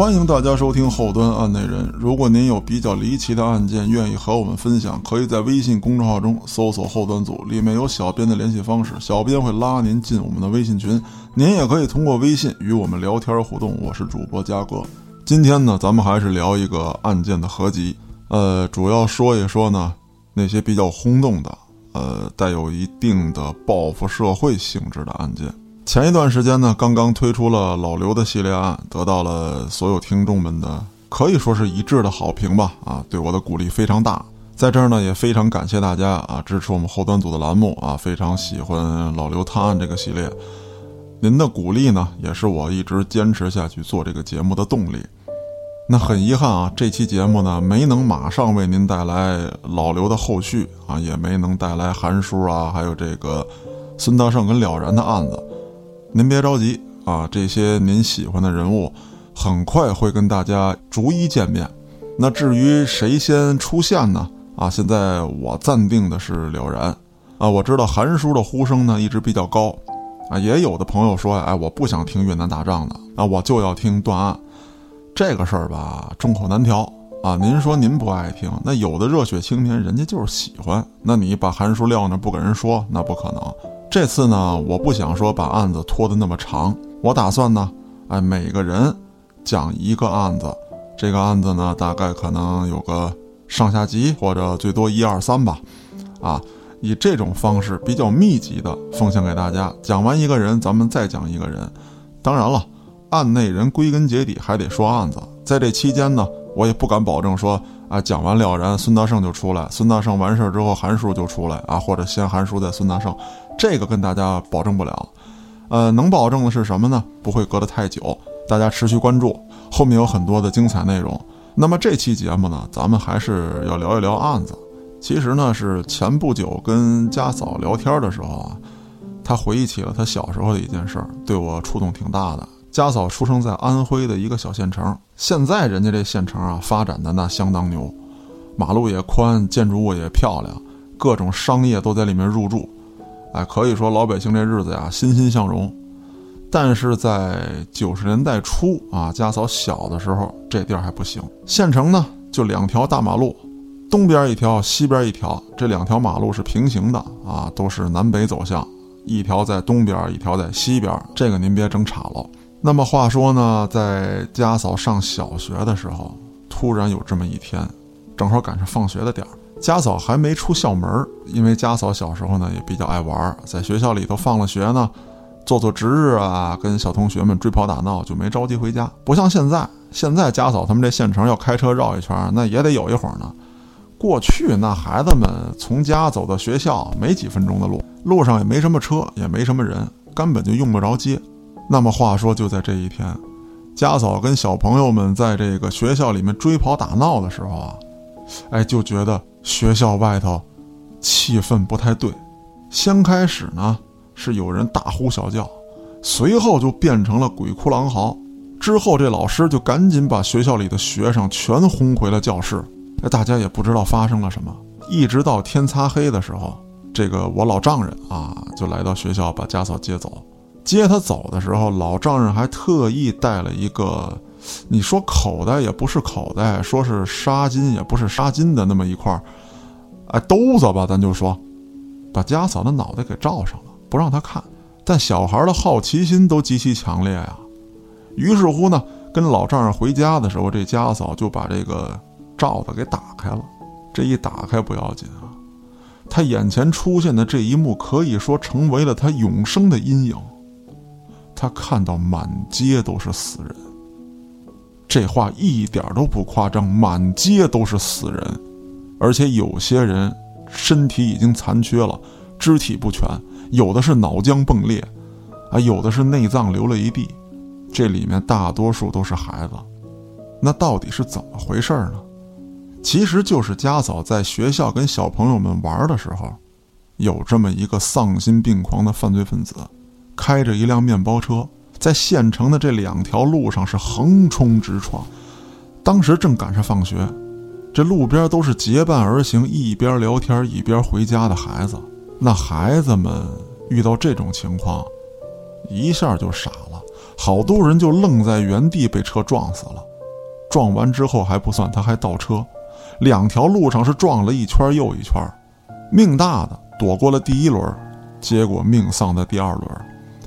欢迎大家收听后端案内人。如果您有比较离奇的案件，愿意和我们分享，可以在微信公众号中搜索“后端组”，里面有小编的联系方式，小编会拉您进我们的微信群。您也可以通过微信与我们聊天互动。我是主播嘉哥。今天呢，咱们还是聊一个案件的合集，呃，主要说一说呢那些比较轰动的，呃，带有一定的报复社会性质的案件。前一段时间呢，刚刚推出了老刘的系列案，得到了所有听众们的可以说是一致的好评吧。啊，对我的鼓励非常大。在这儿呢，也非常感谢大家啊，支持我们后端组的栏目啊，非常喜欢老刘探案这个系列。您的鼓励呢，也是我一直坚持下去做这个节目的动力。那很遗憾啊，这期节目呢，没能马上为您带来老刘的后续啊，也没能带来韩叔啊，还有这个孙大圣跟了然的案子。您别着急啊，这些您喜欢的人物，很快会跟大家逐一见面。那至于谁先出现呢？啊，现在我暂定的是了然。啊，我知道韩叔的呼声呢一直比较高。啊，也有的朋友说，哎，我不想听越南打仗的，啊，我就要听断案。这个事儿吧，众口难调啊。您说您不爱听，那有的热血青年人家就是喜欢。那你把韩叔撂那不给人说，那不可能。这次呢，我不想说把案子拖得那么长，我打算呢，哎，每个人讲一个案子，这个案子呢，大概可能有个上下集，或者最多一二三吧，啊，以这种方式比较密集的奉献给大家。讲完一个人，咱们再讲一个人。当然了，案内人归根结底还得说案子。在这期间呢，我也不敢保证说，啊，讲完了然，孙大圣就出来，孙大圣完事儿之后，韩叔就出来啊，或者先韩叔再孙大圣。这个跟大家保证不了，呃，能保证的是什么呢？不会隔得太久，大家持续关注，后面有很多的精彩内容。那么这期节目呢，咱们还是要聊一聊案子。其实呢，是前不久跟家嫂聊天的时候啊，他回忆起了他小时候的一件事儿，对我触动挺大的。家嫂出生在安徽的一个小县城，现在人家这县城啊，发展的那相当牛，马路也宽，建筑物也漂亮，各种商业都在里面入驻。哎，可以说老百姓这日子呀欣欣向荣，但是在九十年代初啊，家嫂小的时候，这地儿还不行。县城呢就两条大马路，东边一条，西边一条，这两条马路是平行的啊，都是南北走向，一条在东边，一条在西边。这个您别整岔了。那么话说呢，在家嫂上小学的时候，突然有这么一天，正好赶上放学的点儿。家嫂还没出校门，因为家嫂小时候呢也比较爱玩，在学校里头放了学呢，做做值日啊，跟小同学们追跑打闹，就没着急回家。不像现在，现在家嫂他们这县城要开车绕一圈，那也得有一会儿呢。过去那孩子们从家走到学校没几分钟的路，路上也没什么车，也没什么人，根本就用不着接。那么话说，就在这一天，家嫂跟小朋友们在这个学校里面追跑打闹的时候啊。哎，就觉得学校外头气氛不太对。先开始呢是有人大呼小叫，随后就变成了鬼哭狼嚎。之后这老师就赶紧把学校里的学生全轰回了教室。哎，大家也不知道发生了什么。一直到天擦黑的时候，这个我老丈人啊就来到学校把家嫂接走。接他走的时候，老丈人还特意带了一个。你说口袋也不是口袋，说是纱巾也不是纱巾的那么一块儿，哎，兜子吧，咱就说，把家嫂的脑袋给罩上了，不让他看。但小孩的好奇心都极其强烈呀，于是乎呢，跟老丈人回家的时候，这家嫂就把这个罩子给打开了。这一打开不要紧啊，他眼前出现的这一幕可以说成为了他永生的阴影。他看到满街都是死人。这话一点都不夸张，满街都是死人，而且有些人身体已经残缺了，肢体不全，有的是脑浆迸裂，啊，有的是内脏流了一地，这里面大多数都是孩子。那到底是怎么回事呢？其实就是家嫂在学校跟小朋友们玩的时候，有这么一个丧心病狂的犯罪分子，开着一辆面包车。在县城的这两条路上是横冲直撞，当时正赶上放学，这路边都是结伴而行，一边聊天一边回家的孩子。那孩子们遇到这种情况，一下就傻了，好多人就愣在原地被车撞死了。撞完之后还不算，他还倒车，两条路上是撞了一圈又一圈。命大的躲过了第一轮，结果命丧在第二轮。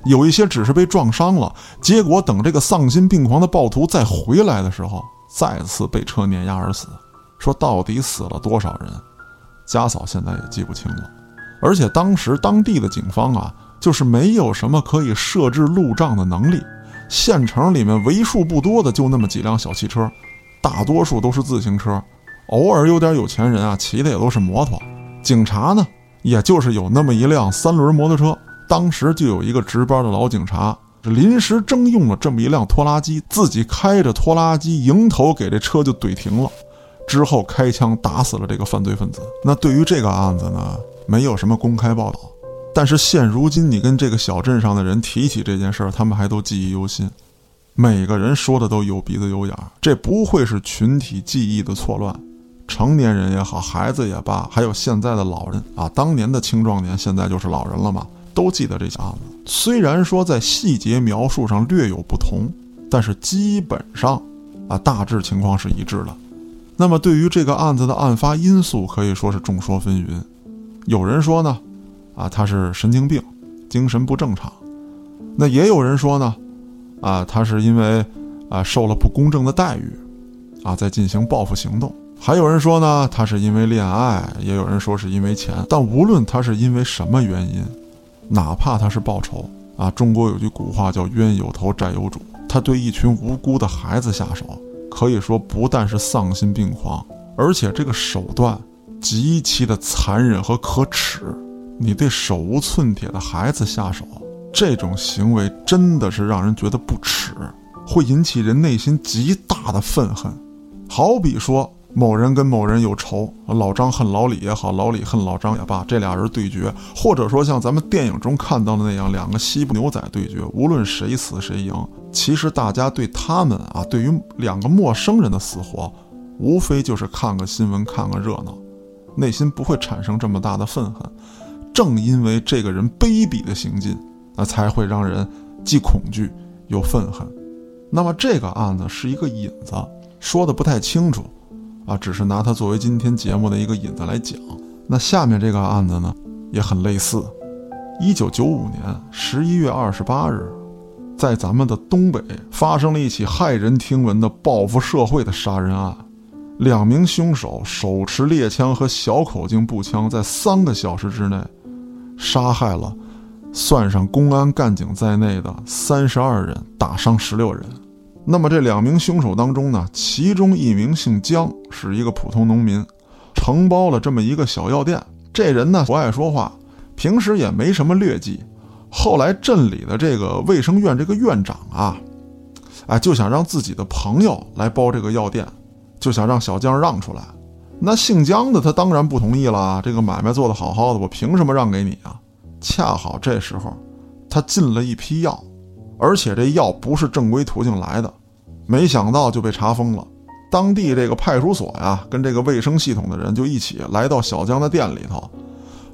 有一些只是被撞伤了，结果等这个丧心病狂的暴徒再回来的时候，再次被车碾压而死。说到底死了多少人，家嫂现在也记不清了。而且当时当地的警方啊，就是没有什么可以设置路障的能力。县城里面为数不多的就那么几辆小汽车，大多数都是自行车，偶尔有点有钱人啊骑的也都是摩托。警察呢，也就是有那么一辆三轮摩托车。当时就有一个值班的老警察，临时征用了这么一辆拖拉机，自己开着拖拉机迎头给这车就怼停了，之后开枪打死了这个犯罪分子。那对于这个案子呢，没有什么公开报道，但是现如今你跟这个小镇上的人提起这件事儿，他们还都记忆犹新，每个人说的都有鼻子有眼儿，这不会是群体记忆的错乱。成年人也好，孩子也罢，还有现在的老人。啊，当年的青壮年，现在就是老人了嘛，都记得这起案子。虽然说在细节描述上略有不同，但是基本上啊，大致情况是一致的。那么对于这个案子的案发因素，可以说是众说纷纭。有人说呢，啊，他是神经病，精神不正常；那也有人说呢，啊，他是因为啊受了不公正的待遇，啊，在进行报复行动。还有人说呢，他是因为恋爱，也有人说是因为钱。但无论他是因为什么原因，哪怕他是报仇啊，中国有句古话叫“冤有头，债有主”。他对一群无辜的孩子下手，可以说不但是丧心病狂，而且这个手段极其的残忍和可耻。你对手无寸铁的孩子下手，这种行为真的是让人觉得不耻，会引起人内心极大的愤恨。好比说。某人跟某人有仇，老张恨老李也好，老李恨老张也罢，这俩人对决，或者说像咱们电影中看到的那样，两个西部牛仔对决，无论谁死谁赢，其实大家对他们啊，对于两个陌生人的死活，无非就是看个新闻，看个热闹，内心不会产生这么大的愤恨。正因为这个人卑鄙的行径，那才会让人既恐惧又愤恨。那么这个案子是一个引子，说的不太清楚。啊，只是拿它作为今天节目的一个引子来讲。那下面这个案子呢，也很类似。一九九五年十一月二十八日，在咱们的东北发生了一起骇人听闻的报复社会的杀人案。两名凶手手持猎枪和小口径步枪，在三个小时之内，杀害了算上公安干警在内的三十二人，打伤十六人。那么这两名凶手当中呢，其中一名姓姜，是一个普通农民，承包了这么一个小药店。这人呢不爱说话，平时也没什么劣迹。后来镇里的这个卫生院这个院长啊，哎就想让自己的朋友来包这个药店，就想让小姜让出来。那姓姜的他当然不同意了，这个买卖做得好好的，我凭什么让给你啊？恰好这时候，他进了一批药。而且这药不是正规途径来的，没想到就被查封了。当地这个派出所呀，跟这个卫生系统的人就一起来到小江的店里头，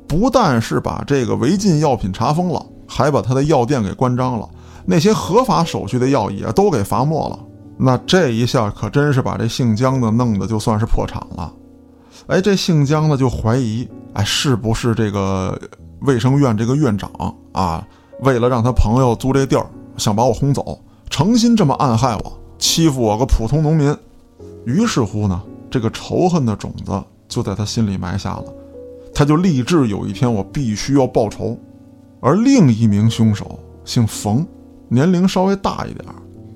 不但是把这个违禁药品查封了，还把他的药店给关张了。那些合法手续的药也都给罚没了。那这一下可真是把这姓江的弄得就算是破产了。哎，这姓江的就怀疑，哎，是不是这个卫生院这个院长啊，为了让他朋友租这地儿？想把我轰走，诚心这么暗害我，欺负我个普通农民。于是乎呢，这个仇恨的种子就在他心里埋下了。他就立志有一天我必须要报仇。而另一名凶手姓冯，年龄稍微大一点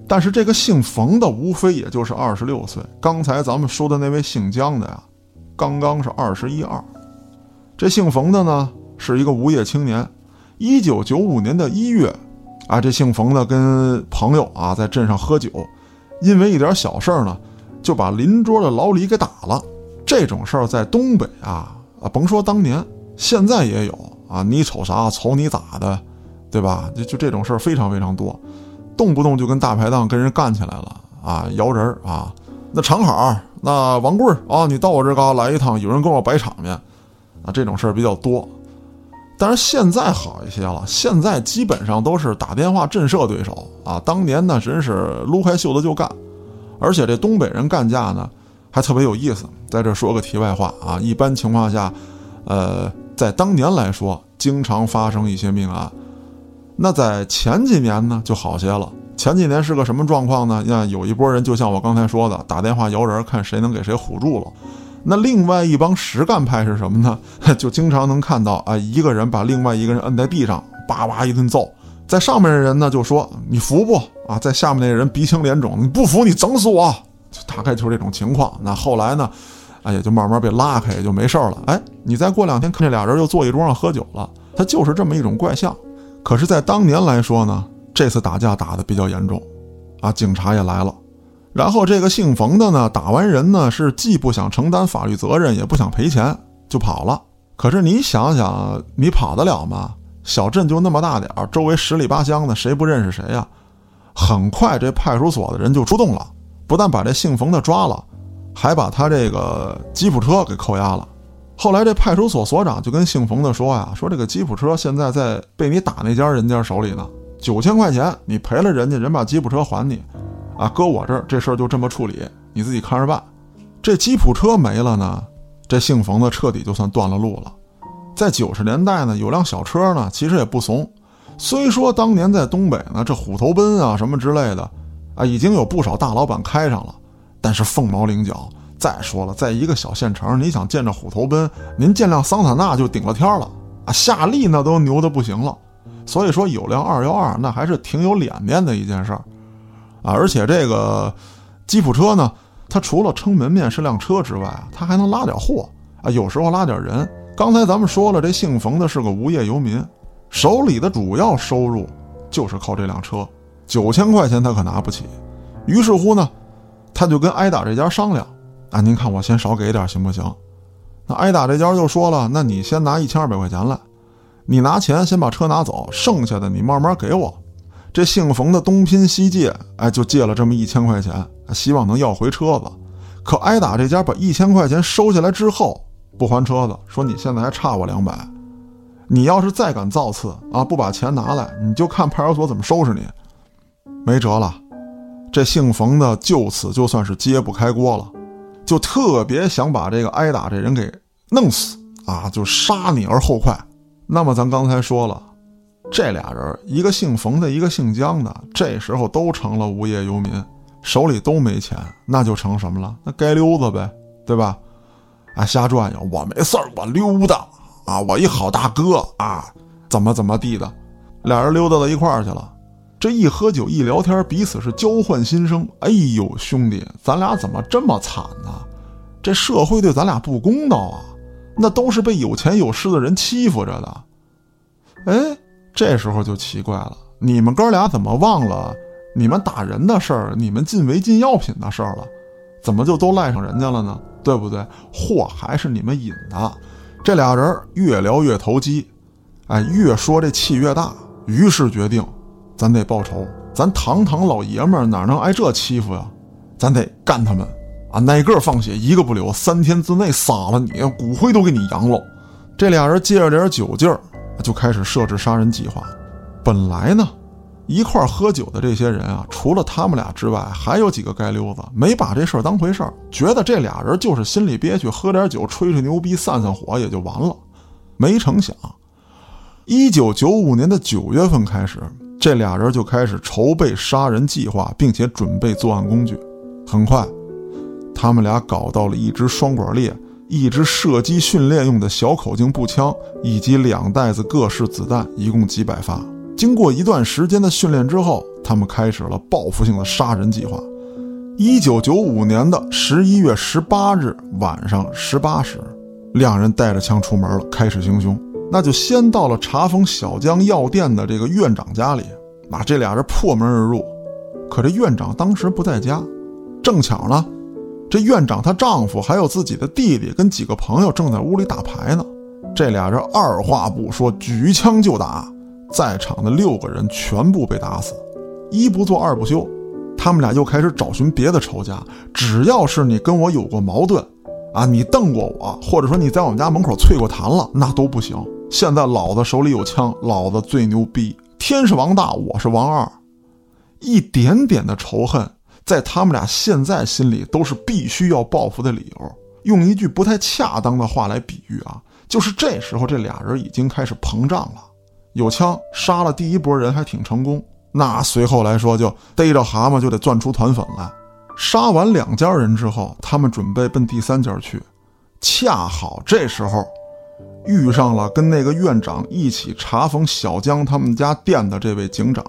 但是这个姓冯的无非也就是二十六岁。刚才咱们说的那位姓姜的呀，刚刚是二十一二。这姓冯的呢，是一个无业青年。一九九五年的一月。啊，这姓冯的跟朋友啊在镇上喝酒，因为一点小事呢，就把邻桌的老李给打了。这种事儿在东北啊啊，甭说当年，现在也有啊。你瞅啥？瞅你咋的，对吧？就就这种事儿非常非常多，动不动就跟大排档跟人干起来了啊，摇人啊。那长好，那王贵啊，你到我这嘎来一趟，有人跟我摆场面啊，这种事儿比较多。但是现在好一些了，现在基本上都是打电话震慑对手啊。当年呢，真是撸开袖子就干，而且这东北人干架呢，还特别有意思。在这说个题外话啊，一般情况下，呃，在当年来说，经常发生一些命案。那在前几年呢，就好些了。前几年是个什么状况呢？那有一波人，就像我刚才说的，打电话摇人，看谁能给谁唬住了。那另外一帮实干派是什么呢？就经常能看到啊，一个人把另外一个人摁在地上，叭叭一顿揍。在上面的人呢，就说你服不啊？在下面那人鼻青脸肿，你不服你整死我，就大概就是这种情况。那后来呢，啊，也就慢慢被拉开，也就没事了。哎，你再过两天，看这俩人又坐一桌上喝酒了，他就是这么一种怪象。可是，在当年来说呢，这次打架打得比较严重，啊，警察也来了。然后这个姓冯的呢，打完人呢，是既不想承担法律责任，也不想赔钱，就跑了。可是你想想，你跑得了吗？小镇就那么大点儿，周围十里八乡的，谁不认识谁呀？很快，这派出所的人就出动了，不但把这姓冯的抓了，还把他这个吉普车给扣押了。后来，这派出所所长就跟姓冯的说呀：“说这个吉普车现在在被你打那家人家手里呢，九千块钱你赔了人家，人把吉普车还你，啊，搁我这儿这事儿就这么处理，你自己看着办。这吉普车没了呢，这姓冯的彻底就算断了路了。”在九十年代呢，有辆小车呢，其实也不怂。虽说当年在东北呢，这虎头奔啊什么之类的，啊，已经有不少大老板开上了，但是凤毛麟角。再说了，在一个小县城，你想见着虎头奔，您见辆桑塔纳就顶了天了啊！夏利那都牛的不行了。所以说，有辆二幺二那还是挺有脸面的一件事儿啊。而且这个吉普车呢，它除了撑门面是辆车之外，它还能拉点货啊，有时候拉点人。刚才咱们说了，这姓冯的是个无业游民，手里的主要收入就是靠这辆车，九千块钱他可拿不起。于是乎呢，他就跟挨打这家商量：“啊，您看我先少给点行不行？”那挨打这家就说了：“那你先拿一千二百块钱来，你拿钱先把车拿走，剩下的你慢慢给我。”这姓冯的东拼西借，哎，就借了这么一千块钱，希望能要回车子。可挨打这家把一千块钱收下来之后，不还车子，说你现在还差我两百，你要是再敢造次啊，不把钱拿来，你就看派出所怎么收拾你。没辙了，这姓冯的就此就算是揭不开锅了，就特别想把这个挨打这人给弄死啊，就杀你而后快。那么咱刚才说了，这俩人一个姓冯的，一个姓姜的，这时候都成了无业游民，手里都没钱，那就成什么了？那街溜子呗，对吧？啊，瞎转悠，我没事，我溜达啊，我一好大哥啊，怎么怎么地的，俩人溜达到一块儿去了。这一喝酒一聊天，彼此是交换心声。哎呦，兄弟，咱俩怎么这么惨呢？这社会对咱俩不公道啊！那都是被有钱有势的人欺负着的。哎，这时候就奇怪了，你们哥俩怎么忘了你们打人的事儿，你们进违禁药品的事儿了？怎么就都赖上人家了呢？对不对？祸还是你们引的。这俩人越聊越投机，哎，越说这气越大。于是决定，咱得报仇。咱堂堂老爷们儿哪能挨这欺负呀？咱得干他们啊！哪个放血一个不留，三天之内杀了你，骨灰都给你扬喽。这俩人借着点酒劲儿，就开始设置杀人计划。本来呢。一块喝酒的这些人啊，除了他们俩之外，还有几个街溜子没把这事儿当回事儿，觉得这俩人就是心里憋屈，喝点酒吹吹牛逼散散火也就完了。没成想，一九九五年的九月份开始，这俩人就开始筹备杀人计划，并且准备作案工具。很快，他们俩搞到了一支双管猎、一支射击训练用的小口径步枪，以及两袋子各式子弹，一共几百发。经过一段时间的训练之后，他们开始了报复性的杀人计划。一九九五年的十一月十八日晚上十八时，两人带着枪出门了，开始行凶。那就先到了查封小江药店的这个院长家里，那这俩人破门而入。可这院长当时不在家，正巧呢，这院长她丈夫还有自己的弟弟跟几个朋友正在屋里打牌呢。这俩人二话不说，举枪就打。在场的六个人全部被打死，一不做二不休，他们俩又开始找寻别的仇家。只要是你跟我有过矛盾，啊，你瞪过我，或者说你在我们家门口啐过痰了，那都不行。现在老子手里有枪，老子最牛逼，天是王大，我是王二。一点点的仇恨在他们俩现在心里都是必须要报复的理由。用一句不太恰当的话来比喻啊，就是这时候这俩人已经开始膨胀了。有枪杀了第一波人还挺成功，那随后来说就逮着蛤蟆就得攥出团粉来。杀完两家人之后，他们准备奔第三家去，恰好这时候遇上了跟那个院长一起查封小江他们家店的这位警长。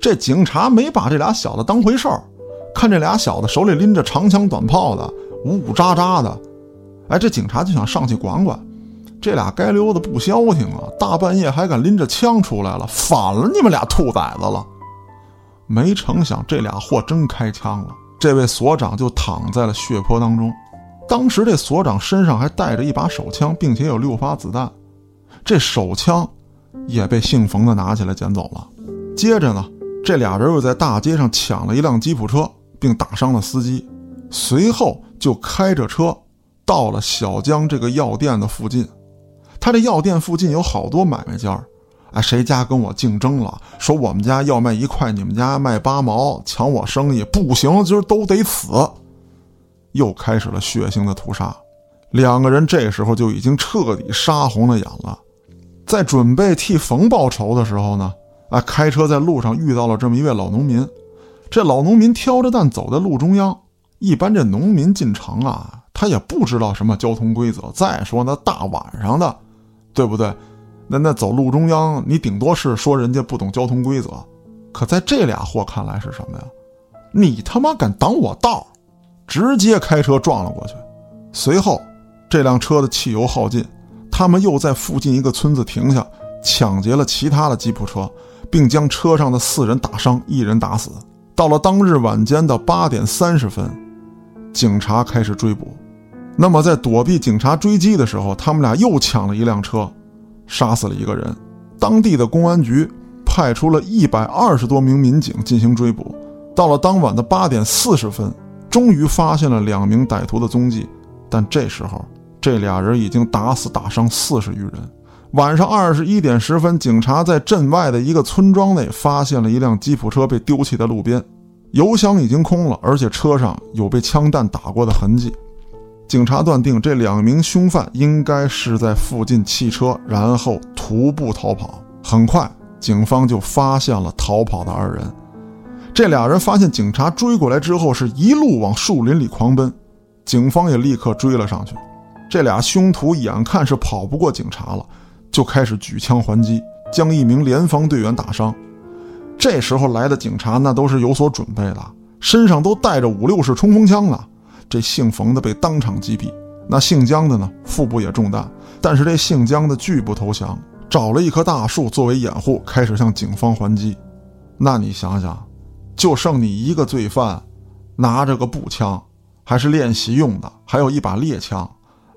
这警察没把这俩小子当回事儿，看这俩小子手里拎着长枪短炮的，呜呜喳喳的，哎，这警察就想上去管管。这俩街溜子不消停啊，大半夜还敢拎着枪出来了，反了你们俩兔崽子了！没成想这俩货真开枪了，这位所长就躺在了血泊当中。当时这所长身上还带着一把手枪，并且有六发子弹，这手枪也被姓冯的拿起来捡走了。接着呢？这俩人又在大街上抢了一辆吉普车，并打伤了司机，随后就开着车到了小江这个药店的附近。他这药店附近有好多买卖家哎，谁家跟我竞争了？说我们家要卖一块，你们家卖八毛，抢我生意不行，今儿都得死。又开始了血腥的屠杀，两个人这时候就已经彻底杀红了眼了，在准备替冯报仇的时候呢。啊，开车在路上遇到了这么一位老农民，这老农民挑着担走在路中央。一般这农民进城啊，他也不知道什么交通规则。再说那大晚上的，对不对？那那走路中央，你顶多是说人家不懂交通规则。可在这俩货看来是什么呀？你他妈敢挡我道，直接开车撞了过去。随后，这辆车的汽油耗尽，他们又在附近一个村子停下，抢劫了其他的吉普车。并将车上的四人打伤，一人打死。到了当日晚间的八点三十分，警察开始追捕。那么在躲避警察追击的时候，他们俩又抢了一辆车，杀死了一个人。当地的公安局派出了一百二十多名民警进行追捕。到了当晚的八点四十分，终于发现了两名歹徒的踪迹。但这时候，这俩人已经打死打伤四十余人。晚上二十一点十分，警察在镇外的一个村庄内发现了一辆吉普车被丢弃在路边，油箱已经空了，而且车上有被枪弹打过的痕迹。警察断定这两名凶犯应该是在附近弃车，然后徒步逃跑。很快，警方就发现了逃跑的二人。这俩人发现警察追过来之后，是一路往树林里狂奔，警方也立刻追了上去。这俩凶徒眼看是跑不过警察了。就开始举枪还击，将一名联防队员打伤。这时候来的警察那都是有所准备的，身上都带着五六式冲锋枪呢。这姓冯的被当场击毙，那姓姜的呢，腹部也中弹。但是这姓姜的拒不投降，找了一棵大树作为掩护，开始向警方还击。那你想想，就剩你一个罪犯，拿着个步枪，还是练习用的，还有一把猎枪，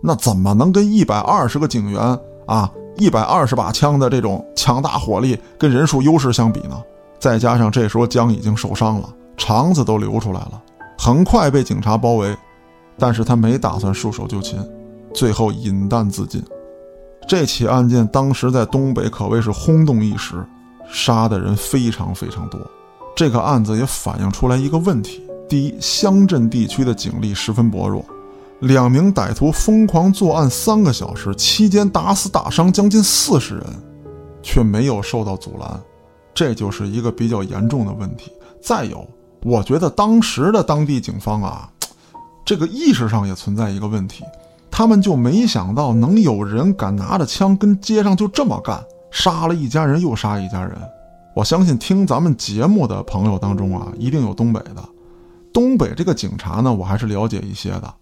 那怎么能跟一百二十个警员啊？一百二十把枪的这种强大火力跟人数优势相比呢？再加上这时候姜已经受伤了，肠子都流出来了，很快被警察包围。但是他没打算束手就擒，最后饮弹自尽。这起案件当时在东北可谓是轰动一时，杀的人非常非常多。这个案子也反映出来一个问题：第一，乡镇地区的警力十分薄弱。两名歹徒疯狂作案三个小时，期间打死打伤将近四十人，却没有受到阻拦，这就是一个比较严重的问题。再有，我觉得当时的当地警方啊，这个意识上也存在一个问题，他们就没想到能有人敢拿着枪跟街上就这么干，杀了一家人又杀一家人。我相信听咱们节目的朋友当中啊，一定有东北的，东北这个警察呢，我还是了解一些的。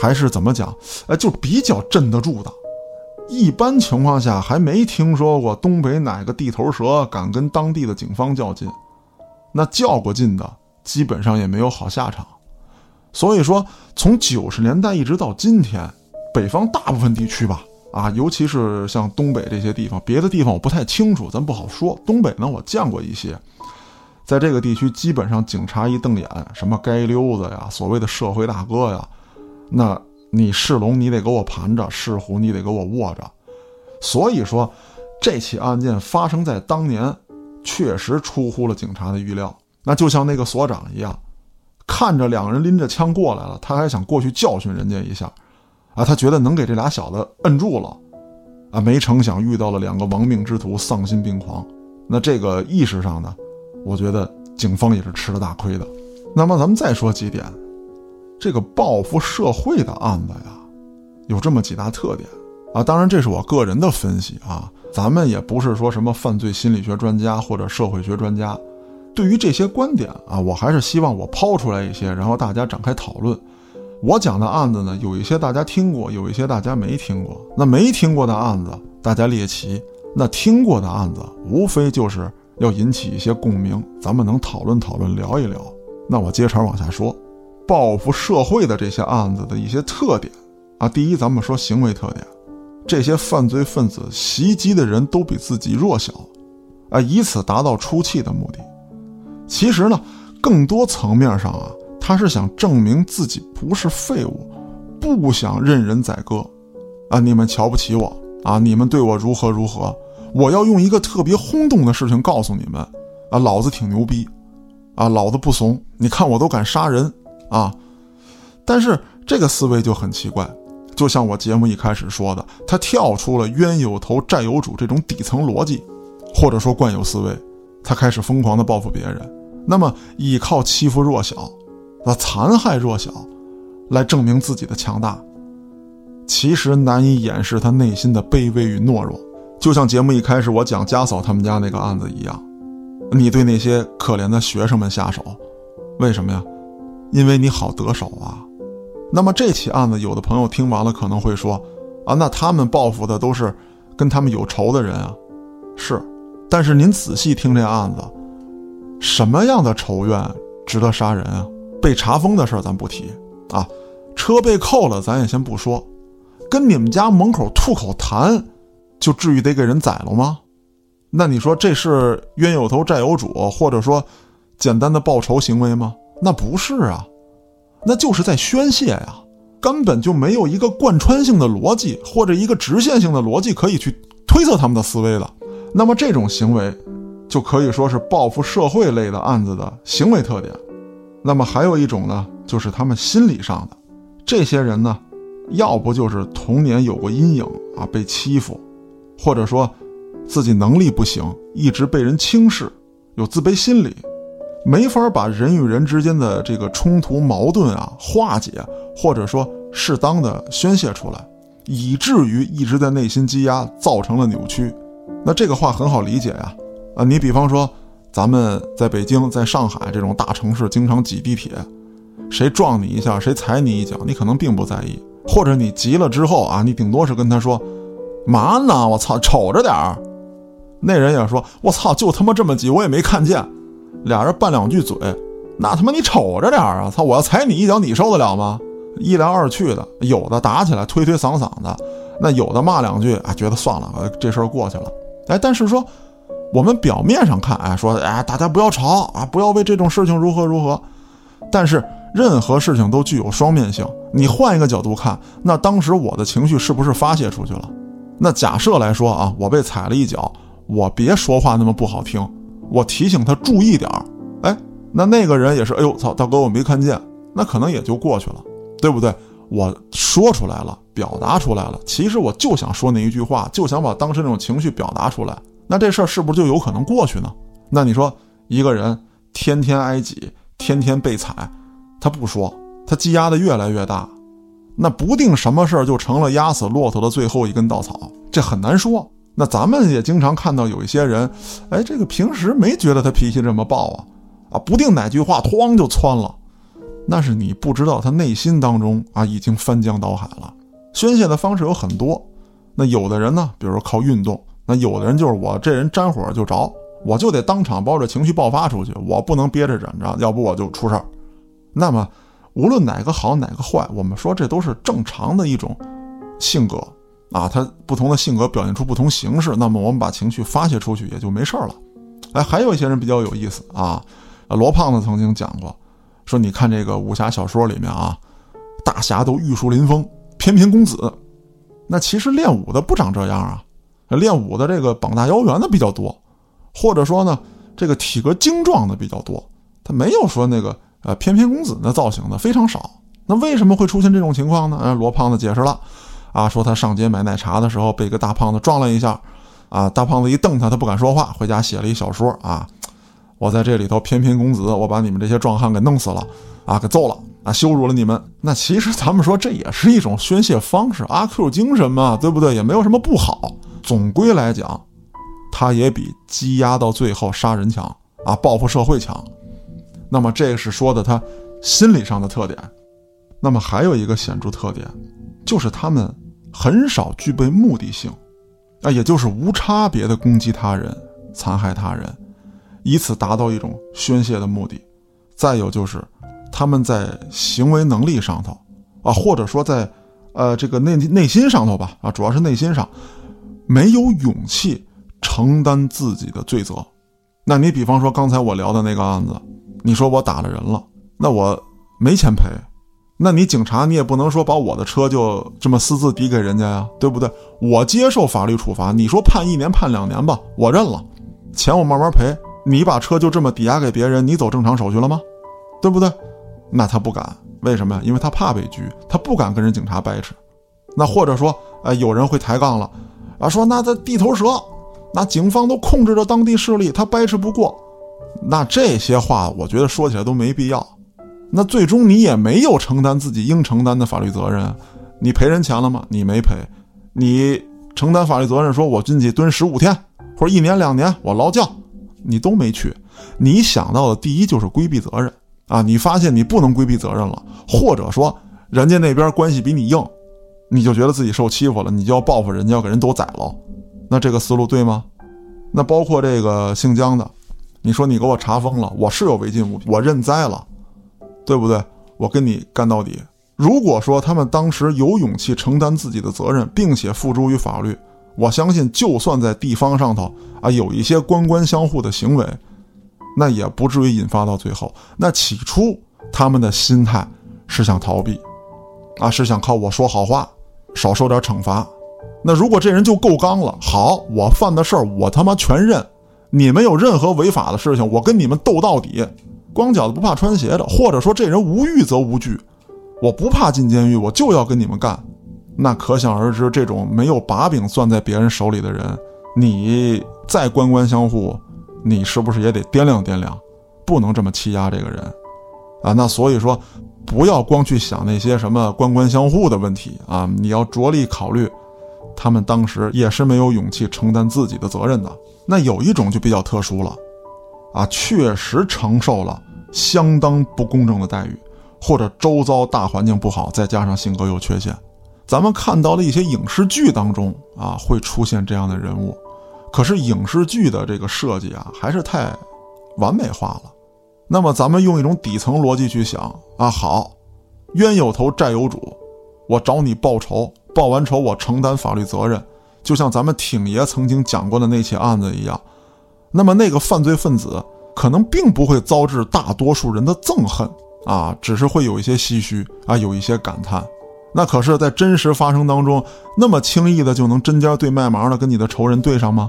还是怎么讲？哎，就比较镇得住的。一般情况下，还没听说过东北哪个地头蛇敢跟当地的警方较劲。那较过劲的，基本上也没有好下场。所以说，从九十年代一直到今天，北方大部分地区吧，啊，尤其是像东北这些地方，别的地方我不太清楚，咱不好说。东北呢，我见过一些，在这个地区，基本上警察一瞪眼，什么街溜子呀，所谓的社会大哥呀。那你是龙，你得给我盘着；是虎，你得给我卧着。所以说，这起案件发生在当年，确实出乎了警察的预料。那就像那个所长一样，看着两个人拎着枪过来了，他还想过去教训人家一下，啊，他觉得能给这俩小子摁住了，啊，没成想遇到了两个亡命之徒，丧心病狂。那这个意识上呢，我觉得警方也是吃了大亏的。那么咱们再说几点，这个报复社会的案子呀，有这么几大特点啊。当然这是我个人的分析啊，咱们也不是说什么犯罪心理学专家或者社会学专家。对于这些观点啊，我还是希望我抛出来一些，然后大家展开讨论。我讲的案子呢，有一些大家听过，有一些大家没听过。那没听过的案子，大家列齐；那听过的案子，无非就是要引起一些共鸣，咱们能讨论讨论，聊一聊。那我接茬往下说，报复社会的这些案子的一些特点啊。第一，咱们说行为特点，这些犯罪分子袭击的人都比自己弱小，啊，以此达到出气的目的。其实呢，更多层面上啊，他是想证明自己不是废物，不想任人宰割，啊，你们瞧不起我啊，你们对我如何如何，我要用一个特别轰动的事情告诉你们，啊，老子挺牛逼，啊，老子不怂，你看我都敢杀人啊，但是这个思维就很奇怪，就像我节目一开始说的，他跳出了冤有头债有主这种底层逻辑，或者说惯有思维，他开始疯狂的报复别人。那么，依靠欺负弱小，啊，残害弱小，来证明自己的强大，其实难以掩饰他内心的卑微与懦弱。就像节目一开始我讲家嫂他们家那个案子一样，你对那些可怜的学生们下手，为什么呀？因为你好得手啊。那么这起案子，有的朋友听完了可能会说，啊，那他们报复的都是跟他们有仇的人啊。是，但是您仔细听这案子。什么样的仇怨值得杀人啊？被查封的事儿咱不提啊，车被扣了咱也先不说，跟你们家门口吐口痰，就至于得给人宰了吗？那你说这是冤有头债有主，或者说简单的报仇行为吗？那不是啊，那就是在宣泄呀，根本就没有一个贯穿性的逻辑或者一个直线性的逻辑可以去推测他们的思维的。那么这种行为。就可以说是报复社会类的案子的行为特点。那么还有一种呢，就是他们心理上的。这些人呢，要不就是童年有过阴影啊，被欺负，或者说自己能力不行，一直被人轻视，有自卑心理，没法把人与人之间的这个冲突矛盾啊化解，或者说适当的宣泄出来，以至于一直在内心积压，造成了扭曲。那这个话很好理解呀。啊，你比方说，咱们在北京、在上海这种大城市，经常挤地铁，谁撞你一下，谁踩你一脚，你可能并不在意，或者你急了之后啊，你顶多是跟他说：“嘛呢？我操，瞅着点儿。”那人也说：“我操，就他妈这么挤，我也没看见。”俩人拌两句嘴，那他妈你瞅着点啊！操，我要踩你一脚，你受得了吗？一来二去的，有的打起来推推搡搡的，那有的骂两句啊，觉得算了，这事儿过去了。哎，但是说。我们表面上看，哎，说，哎，大家不要吵啊，不要为这种事情如何如何。但是任何事情都具有双面性。你换一个角度看，那当时我的情绪是不是发泄出去了？那假设来说啊，我被踩了一脚，我别说话那么不好听，我提醒他注意点儿。哎，那那个人也是，哎呦操，大哥我没看见，那可能也就过去了，对不对？我说出来了，表达出来了，其实我就想说那一句话，就想把当时那种情绪表达出来。那这事儿是不是就有可能过去呢？那你说一个人天天挨挤，天天被踩，他不说，他积压的越来越大，那不定什么事儿就成了压死骆驼的最后一根稻草，这很难说。那咱们也经常看到有一些人，哎，这个平时没觉得他脾气这么暴啊，啊，不定哪句话哐就窜了，那是你不知道他内心当中啊已经翻江倒海了。宣泄的方式有很多，那有的人呢，比如说靠运动。那有的人就是我这人沾火就着，我就得当场抱着情绪爆发出去，我不能憋着忍着，要不我就出事儿。那么无论哪个好哪个坏，我们说这都是正常的一种性格啊，他不同的性格表现出不同形式。那么我们把情绪发泄出去也就没事了。哎，还有一些人比较有意思啊，罗胖子曾经讲过，说你看这个武侠小说里面啊，大侠都玉树临风，翩翩公子，那其实练武的不长这样啊。练武的这个膀大腰圆的比较多，或者说呢，这个体格精壮的比较多。他没有说那个呃翩翩公子的造型的非常少。那为什么会出现这种情况呢？呃，罗胖子解释了，啊，说他上街买奶茶的时候被一个大胖子撞了一下，啊，大胖子一瞪他，他不敢说话，回家写了一小说啊，我在这里头翩翩公子，我把你们这些壮汉给弄死了，啊，给揍了，啊，羞辱了你们。那其实咱们说这也是一种宣泄方式，阿 Q 精神嘛，对不对？也没有什么不好。总归来讲，他也比积压到最后杀人强啊，报复社会强。那么这个是说的他心理上的特点。那么还有一个显著特点，就是他们很少具备目的性，啊，也就是无差别的攻击他人、残害他人，以此达到一种宣泄的目的。再有就是他们在行为能力上头，啊，或者说在呃这个内内心上头吧，啊，主要是内心上没有勇气承担自己的罪责。那你比方说刚才我聊的那个案子，你说我打了人了，那我没钱赔。那你警察，你也不能说把我的车就这么私自抵给人家呀，对不对？我接受法律处罚，你说判一年判两年吧，我认了，钱我慢慢赔。你把车就这么抵押给别人，你走正常手续了吗？对不对？那他不敢，为什么呀？因为他怕被拘，他不敢跟人警察掰扯。那或者说，呃，有人会抬杠了，啊，说那他地头蛇，那警方都控制着当地势力，他掰扯不过。那这些话，我觉得说起来都没必要。那最终你也没有承担自己应承担的法律责任，你赔人钱了吗？你没赔，你承担法律责任，说我进去蹲十五天或者一年两年，我劳教，你都没去。你想到的第一就是规避责任啊！你发现你不能规避责任了，或者说人家那边关系比你硬，你就觉得自己受欺负了，你就要报复人家，要给人都宰了。那这个思路对吗？那包括这个姓姜的，你说你给我查封了，我是有违禁物品，我认栽了。对不对？我跟你干到底。如果说他们当时有勇气承担自己的责任，并且付诸于法律，我相信，就算在地方上头啊有一些官官相护的行为，那也不至于引发到最后。那起初他们的心态是想逃避，啊，是想靠我说好话，少受点惩罚。那如果这人就够刚了，好，我犯的事儿我他妈全认，你们有任何违法的事情，我跟你们斗到底。光脚的不怕穿鞋的，或者说这人无欲则无惧，我不怕进监狱，我就要跟你们干。那可想而知，这种没有把柄攥在别人手里的人，你再官官相护，你是不是也得掂量掂量？不能这么欺压这个人啊！那所以说，不要光去想那些什么官官相护的问题啊！你要着力考虑，他们当时也是没有勇气承担自己的责任的。那有一种就比较特殊了，啊，确实承受了。相当不公正的待遇，或者周遭大环境不好，再加上性格有缺陷，咱们看到的一些影视剧当中啊，会出现这样的人物。可是影视剧的这个设计啊，还是太完美化了。那么咱们用一种底层逻辑去想啊，好，冤有头债有主，我找你报仇，报完仇我承担法律责任，就像咱们挺爷曾经讲过的那起案子一样。那么那个犯罪分子。可能并不会遭致大多数人的憎恨啊，只是会有一些唏嘘啊，有一些感叹。那可是，在真实发生当中，那么轻易的就能针尖对麦芒的跟你的仇人对上吗？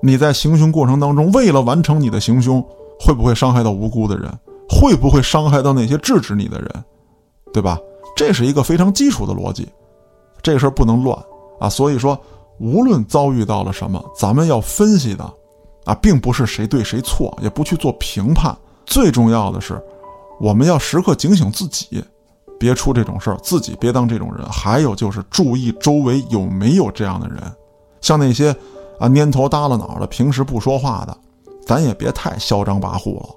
你在行凶过程当中，为了完成你的行凶，会不会伤害到无辜的人？会不会伤害到那些制止你的人？对吧？这是一个非常基础的逻辑，这个事儿不能乱啊。所以说，无论遭遇到了什么，咱们要分析的。啊，并不是谁对谁错，也不去做评判。最重要的是，我们要时刻警醒自己，别出这种事儿，自己别当这种人。还有就是注意周围有没有这样的人，像那些啊蔫头耷拉脑的，平时不说话的，咱也别太嚣张跋扈了。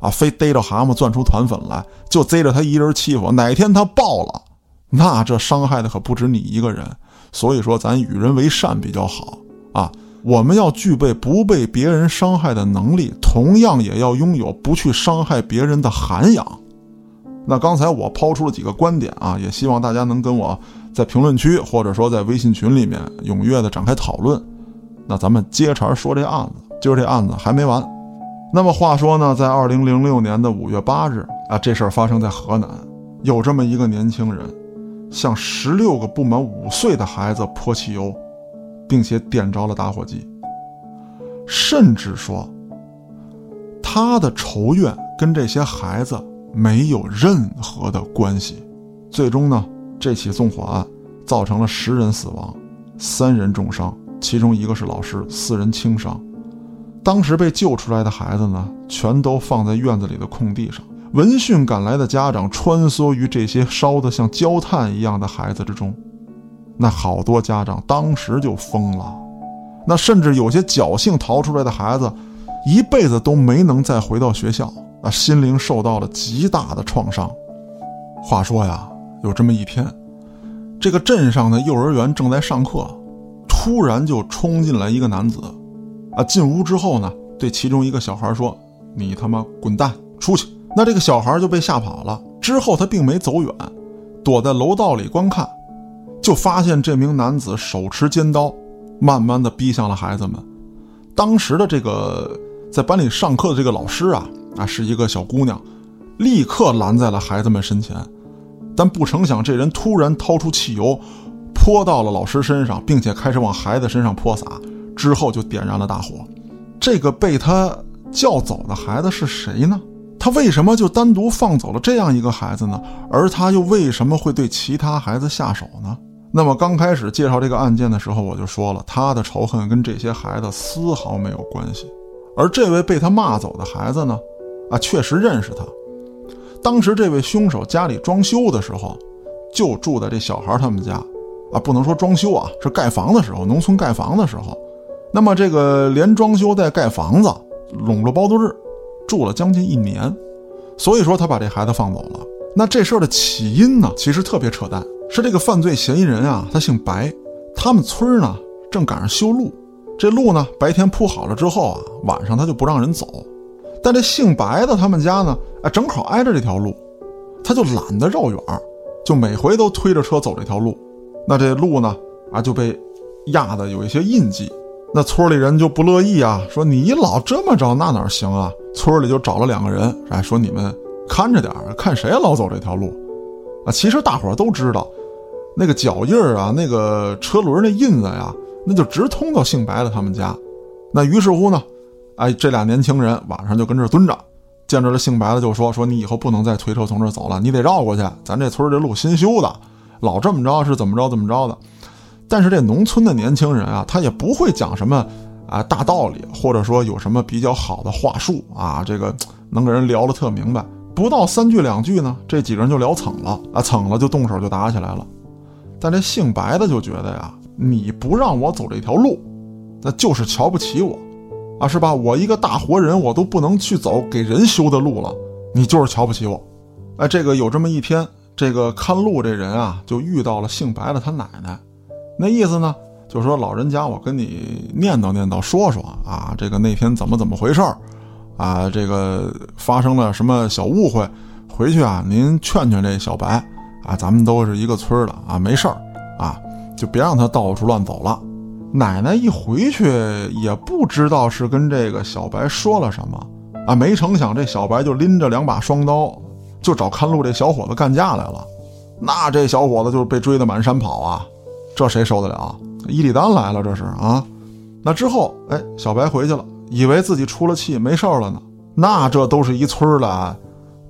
啊，非逮着蛤蟆攥出团粉来，就逮着他一人欺负，哪天他爆了，那这伤害的可不止你一个人。所以说，咱与人为善比较好啊。我们要具备不被别人伤害的能力，同样也要拥有不去伤害别人的涵养。那刚才我抛出了几个观点啊，也希望大家能跟我在评论区或者说在微信群里面踊跃的展开讨论。那咱们接茬说这案子，今儿这案子还没完。那么话说呢，在二零零六年的五月八日啊，这事儿发生在河南，有这么一个年轻人，向十六个不满五岁的孩子泼汽油。并且点着了打火机，甚至说，他的仇怨跟这些孩子没有任何的关系。最终呢，这起纵火案造成了十人死亡，三人重伤，其中一个是老师，四人轻伤。当时被救出来的孩子呢，全都放在院子里的空地上。闻讯赶来的家长穿梭于这些烧得像焦炭一样的孩子之中，那好多家长当时就疯了。那甚至有些侥幸逃出来的孩子，一辈子都没能再回到学校，啊，心灵受到了极大的创伤。话说呀，有这么一天，这个镇上的幼儿园正在上课，突然就冲进来一个男子，啊，进屋之后呢，对其中一个小孩说：“你他妈滚蛋，出去！”那这个小孩就被吓跑了。之后他并没走远，躲在楼道里观看，就发现这名男子手持尖刀。慢慢的逼向了孩子们。当时的这个在班里上课的这个老师啊啊是一个小姑娘，立刻拦在了孩子们身前。但不成想，这人突然掏出汽油，泼到了老师身上，并且开始往孩子身上泼洒，之后就点燃了大火。这个被他叫走的孩子是谁呢？他为什么就单独放走了这样一个孩子呢？而他又为什么会对其他孩子下手呢？那么刚开始介绍这个案件的时候，我就说了，他的仇恨跟这些孩子丝毫没有关系。而这位被他骂走的孩子呢，啊，确实认识他。当时这位凶手家里装修的时候，就住在这小孩他们家，啊，不能说装修啊，是盖房的时候，农村盖房的时候。那么这个连装修带盖房子，拢了包度日，住了将近一年。所以说他把这孩子放走了。那这事儿的起因呢，其实特别扯淡。是这个犯罪嫌疑人啊，他姓白，他们村呢正赶上修路，这路呢白天铺好了之后啊，晚上他就不让人走。但这姓白的他们家呢，哎，正好挨着这条路，他就懒得绕远儿就每回都推着车走这条路。那这路呢，啊就被压的有一些印记。那村里人就不乐意啊，说你老这么着，那哪行啊？村里就找了两个人，哎，说你们看着点儿看谁老走这条路。啊，其实大伙儿都知道。那个脚印儿啊，那个车轮那印子呀，那就直通到姓白的他们家。那于是乎呢，哎，这俩年轻人晚上就跟这蹲着，见着了姓白的就说：“说你以后不能再推车从这走了，你得绕过去。咱这村这路新修的，老这么着是怎么着怎么着的。”但是这农村的年轻人啊，他也不会讲什么啊大道理，或者说有什么比较好的话术啊，这个能给人聊得特明白。不到三句两句呢，这几个人就聊蹭了啊，蹭了就动手就打起来了。但这姓白的就觉得呀，你不让我走这条路，那就是瞧不起我，啊，是吧？我一个大活人，我都不能去走给人修的路了，你就是瞧不起我。哎，这个有这么一天，这个看路这人啊，就遇到了姓白的他奶奶，那意思呢，就说老人家，我跟你念叨念叨，说说啊，这个那天怎么怎么回事儿，啊，这个发生了什么小误会，回去啊，您劝劝这小白。啊，咱们都是一个村的啊，没事儿，啊，就别让他到处乱走了。奶奶一回去也不知道是跟这个小白说了什么，啊，没成想这小白就拎着两把双刀，就找看路这小伙子干架来了。那这小伙子就被追得满山跑啊，这谁受得了？伊利丹来了，这是啊。那之后，哎，小白回去了，以为自己出了气没事儿了呢。那这都是一村的。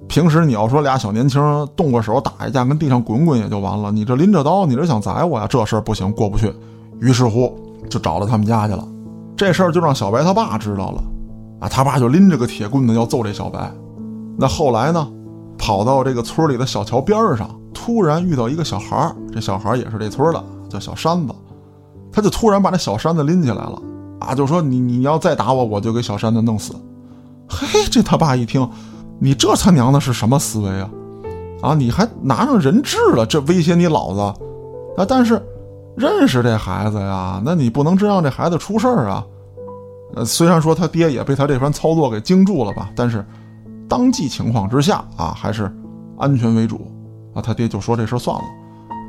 平时你要说俩小年轻动过手打一架，跟地上滚滚也就完了。你这拎着刀，你这想宰我呀？这事儿不行，过不去。于是乎就找到他们家去了。这事儿就让小白他爸知道了，啊，他爸就拎着个铁棍子要揍这小白。那后来呢，跑到这个村里的小桥边上，突然遇到一个小孩儿，这小孩儿也是这村的，叫小山子。他就突然把这小山子拎起来了，啊，就说你你要再打我，我就给小山子弄死。嘿，这他爸一听。你这他娘的是什么思维啊？啊，你还拿上人质了，这威胁你老子啊！但是认识这孩子呀，那你不能真让这孩子出事儿啊！呃，虽然说他爹也被他这番操作给惊住了吧，但是当即情况之下啊，还是安全为主啊。他爹就说这事算了。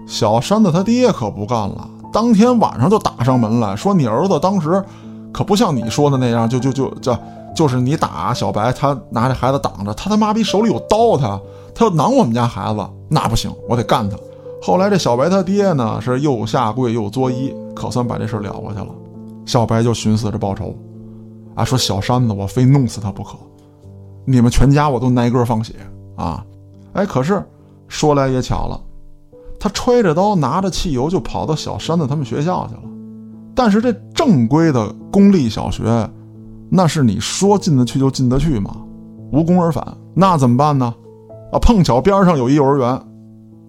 小山子他爹可不干了，当天晚上就打上门来说：“你儿子当时可不像你说的那样，就就就这。”就是你打小白，他拿着孩子挡着，他他妈逼手里有刀，他他要囊我们家孩子，那不行，我得干他。后来这小白他爹呢是又下跪又作揖，可算把这事了过去了。小白就寻思着报仇，啊，说小山子我非弄死他不可，你们全家我都挨个放血啊。哎，可是说来也巧了，他揣着刀拿着汽油就跑到小山子他们学校去了。但是这正规的公立小学，那是你说进得去就进得去吗？无功而返，那怎么办呢？啊，碰巧边上有一幼儿园，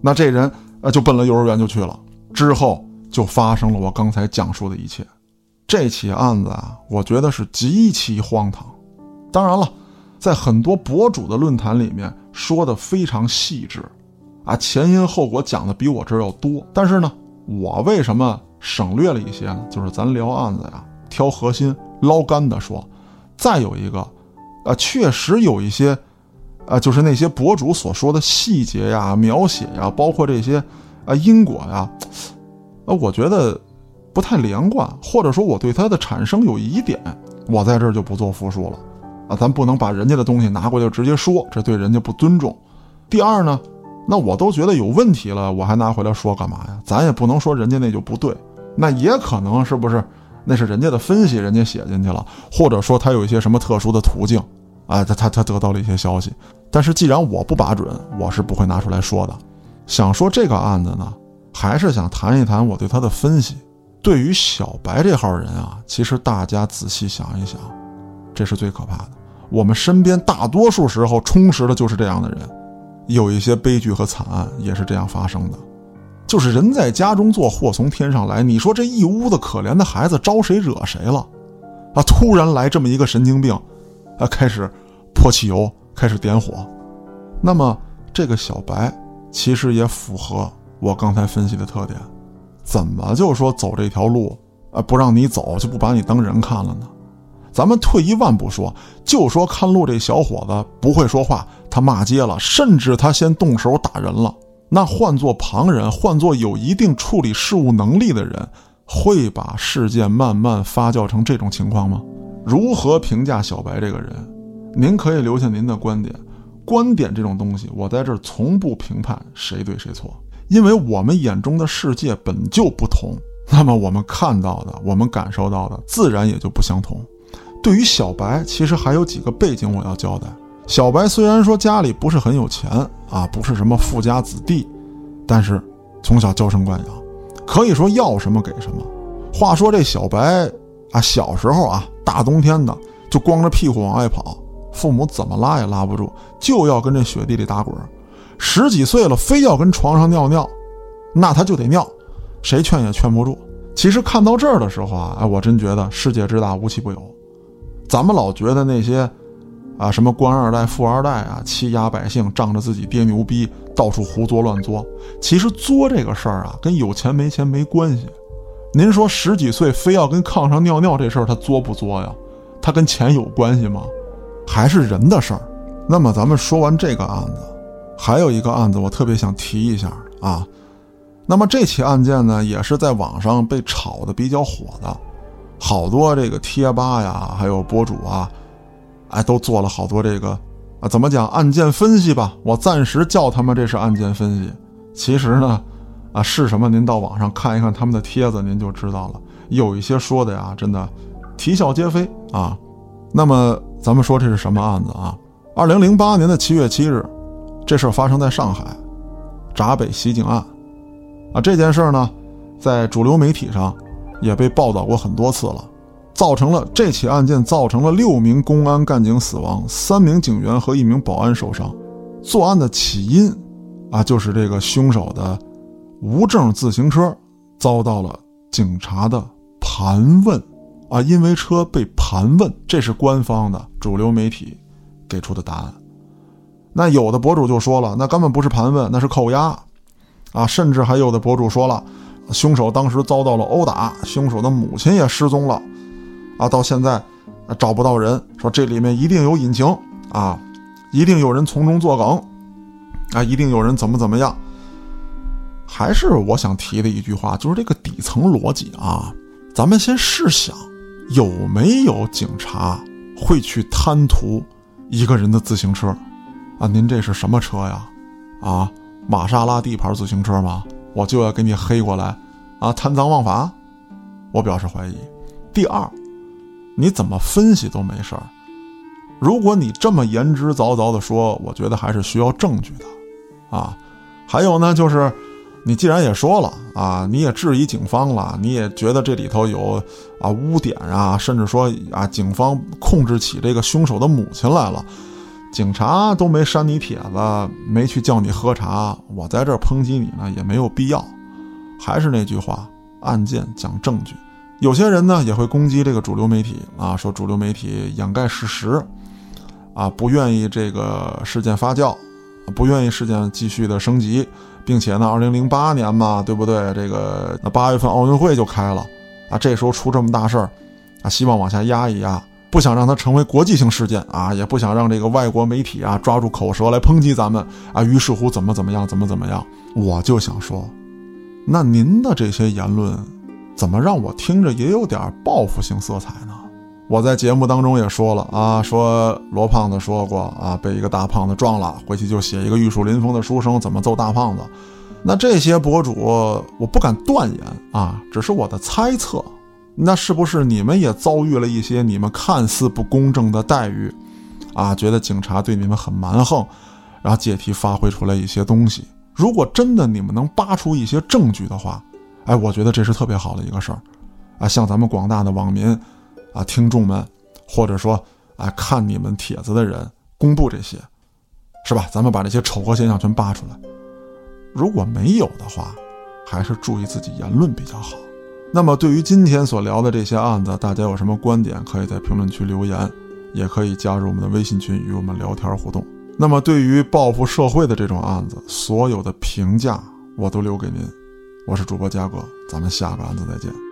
那这人啊就奔了幼儿园就去了。之后就发生了我刚才讲述的一切。这起案子啊，我觉得是极其荒唐。当然了，在很多博主的论坛里面说的非常细致，啊，前因后果讲的比我这要多。但是呢，我为什么省略了一些呢？就是咱聊案子呀，挑核心、捞干的说。再有一个，啊，确实有一些，啊，就是那些博主所说的细节呀、描写呀，包括这些，啊，因果呀，啊，我觉得。不太连贯，或者说我对它的产生有疑点，我在这儿就不做复述了，啊，咱不能把人家的东西拿过来直接说，这对人家不尊重。第二呢，那我都觉得有问题了，我还拿回来说干嘛呀？咱也不能说人家那就不对，那也可能是不是那是人家的分析，人家写进去了，或者说他有一些什么特殊的途径，啊，他他他得到了一些消息。但是既然我不把准，我是不会拿出来说的。想说这个案子呢，还是想谈一谈我对他的分析。对于小白这号人啊，其实大家仔细想一想，这是最可怕的。我们身边大多数时候充实的就是这样的人，有一些悲剧和惨案也是这样发生的。就是人在家中坐，祸从天上来。你说这一屋子可怜的孩子招谁惹谁了？啊，突然来这么一个神经病，啊，开始泼汽油，开始点火。那么这个小白其实也符合我刚才分析的特点。怎么就说走这条路，啊，不让你走就不把你当人看了呢？咱们退一万步说，就说看路这小伙子不会说话，他骂街了，甚至他先动手打人了。那换做旁人，换做有一定处理事务能力的人，会把事件慢慢发酵成这种情况吗？如何评价小白这个人？您可以留下您的观点。观点这种东西，我在这儿从不评判谁对谁错。因为我们眼中的世界本就不同，那么我们看到的、我们感受到的，自然也就不相同。对于小白，其实还有几个背景我要交代。小白虽然说家里不是很有钱啊，不是什么富家子弟，但是从小娇生惯养，可以说要什么给什么。话说这小白啊，小时候啊，大冬天的就光着屁股往外跑，父母怎么拉也拉不住，就要跟这雪地里打滚。十几岁了，非要跟床上尿尿，那他就得尿，谁劝也劝不住。其实看到这儿的时候啊，哎，我真觉得世界之大无奇不有。咱们老觉得那些，啊，什么官二代、富二代啊，欺压百姓，仗着自己爹牛逼，到处胡作乱作。其实作这个事儿啊，跟有钱没钱没关系。您说十几岁非要跟炕上尿尿这事儿，他作不作呀？他跟钱有关系吗？还是人的事儿。那么咱们说完这个案子。还有一个案子，我特别想提一下啊。那么这起案件呢，也是在网上被炒的比较火的，好多这个贴吧呀，还有博主啊，哎，都做了好多这个啊，怎么讲案件分析吧？我暂时叫他们这是案件分析。其实呢，啊是什么？您到网上看一看他们的帖子，您就知道了。有一些说的呀，真的啼笑皆非啊。那么咱们说这是什么案子啊？二零零八年的七月七日。这事儿发生在上海，闸北袭警案，啊，这件事儿呢，在主流媒体上也被报道过很多次了，造成了这起案件造成了六名公安干警死亡，三名警员和一名保安受伤。作案的起因，啊，就是这个凶手的无证自行车遭到了警察的盘问，啊，因为车被盘问，这是官方的主流媒体给出的答案。那有的博主就说了，那根本不是盘问，那是扣押，啊，甚至还有的博主说了，凶手当时遭到了殴打，凶手的母亲也失踪了，啊，到现在找不到人，说这里面一定有隐情啊，一定有人从中作梗，啊，一定有人怎么怎么样。还是我想提的一句话，就是这个底层逻辑啊，咱们先试想，有没有警察会去贪图一个人的自行车？啊，您这是什么车呀？啊，玛莎拉蒂牌自行车吗？我就要给你黑过来，啊，贪赃枉法，我表示怀疑。第二，你怎么分析都没事儿。如果你这么言之凿凿的说，我觉得还是需要证据的。啊。还有呢，就是你既然也说了啊，你也质疑警方了，你也觉得这里头有啊污点啊，甚至说啊，警方控制起这个凶手的母亲来了，警察都没删你帖子，没去叫你喝茶，我在这儿抨击你呢也没有必要。还是那句话，案件讲证据。有些人呢也会攻击这个主流媒体啊，说主流媒体掩盖事实，啊，不愿意这个事件发酵，不愿意事件继续的升级，并且呢，二零零八年嘛，对不对？这个那八月份奥运会就开了，啊，这时候出这么大事儿，啊，希望往下压一压，不想让它成为国际性事件啊，也不想让这个外国媒体啊抓住口舌来抨击咱们啊，于是乎怎么怎么样，怎么怎么样，我就想说，那您的这些言论。怎么让我听着也有点报复性色彩呢？我在节目当中也说了啊，说罗胖子说过啊，被一个大胖子撞了，回去就写一个玉树临风的书生怎么揍大胖子。那这些博主我不敢断言啊，只是我的猜测。那是不是你们也遭遇了一些你们看似不公正的待遇啊？觉得警察对你们很蛮横，然后借题发挥出来一些东西。如果真的你们能扒出一些证据的话。哎，我觉得这是特别好的一个事儿，啊，向咱们广大的网民，啊，听众们，或者说，啊，看你们帖子的人公布这些，是吧？咱们把这些丑恶现象全扒出来。如果没有的话，还是注意自己言论比较好。那么，对于今天所聊的这些案子，大家有什么观点，可以在评论区留言，也可以加入我们的微信群与我们聊天互动。那么，对于报复社会的这种案子，所有的评价我都留给您。我是主播嘉哥，咱们下个案子再见。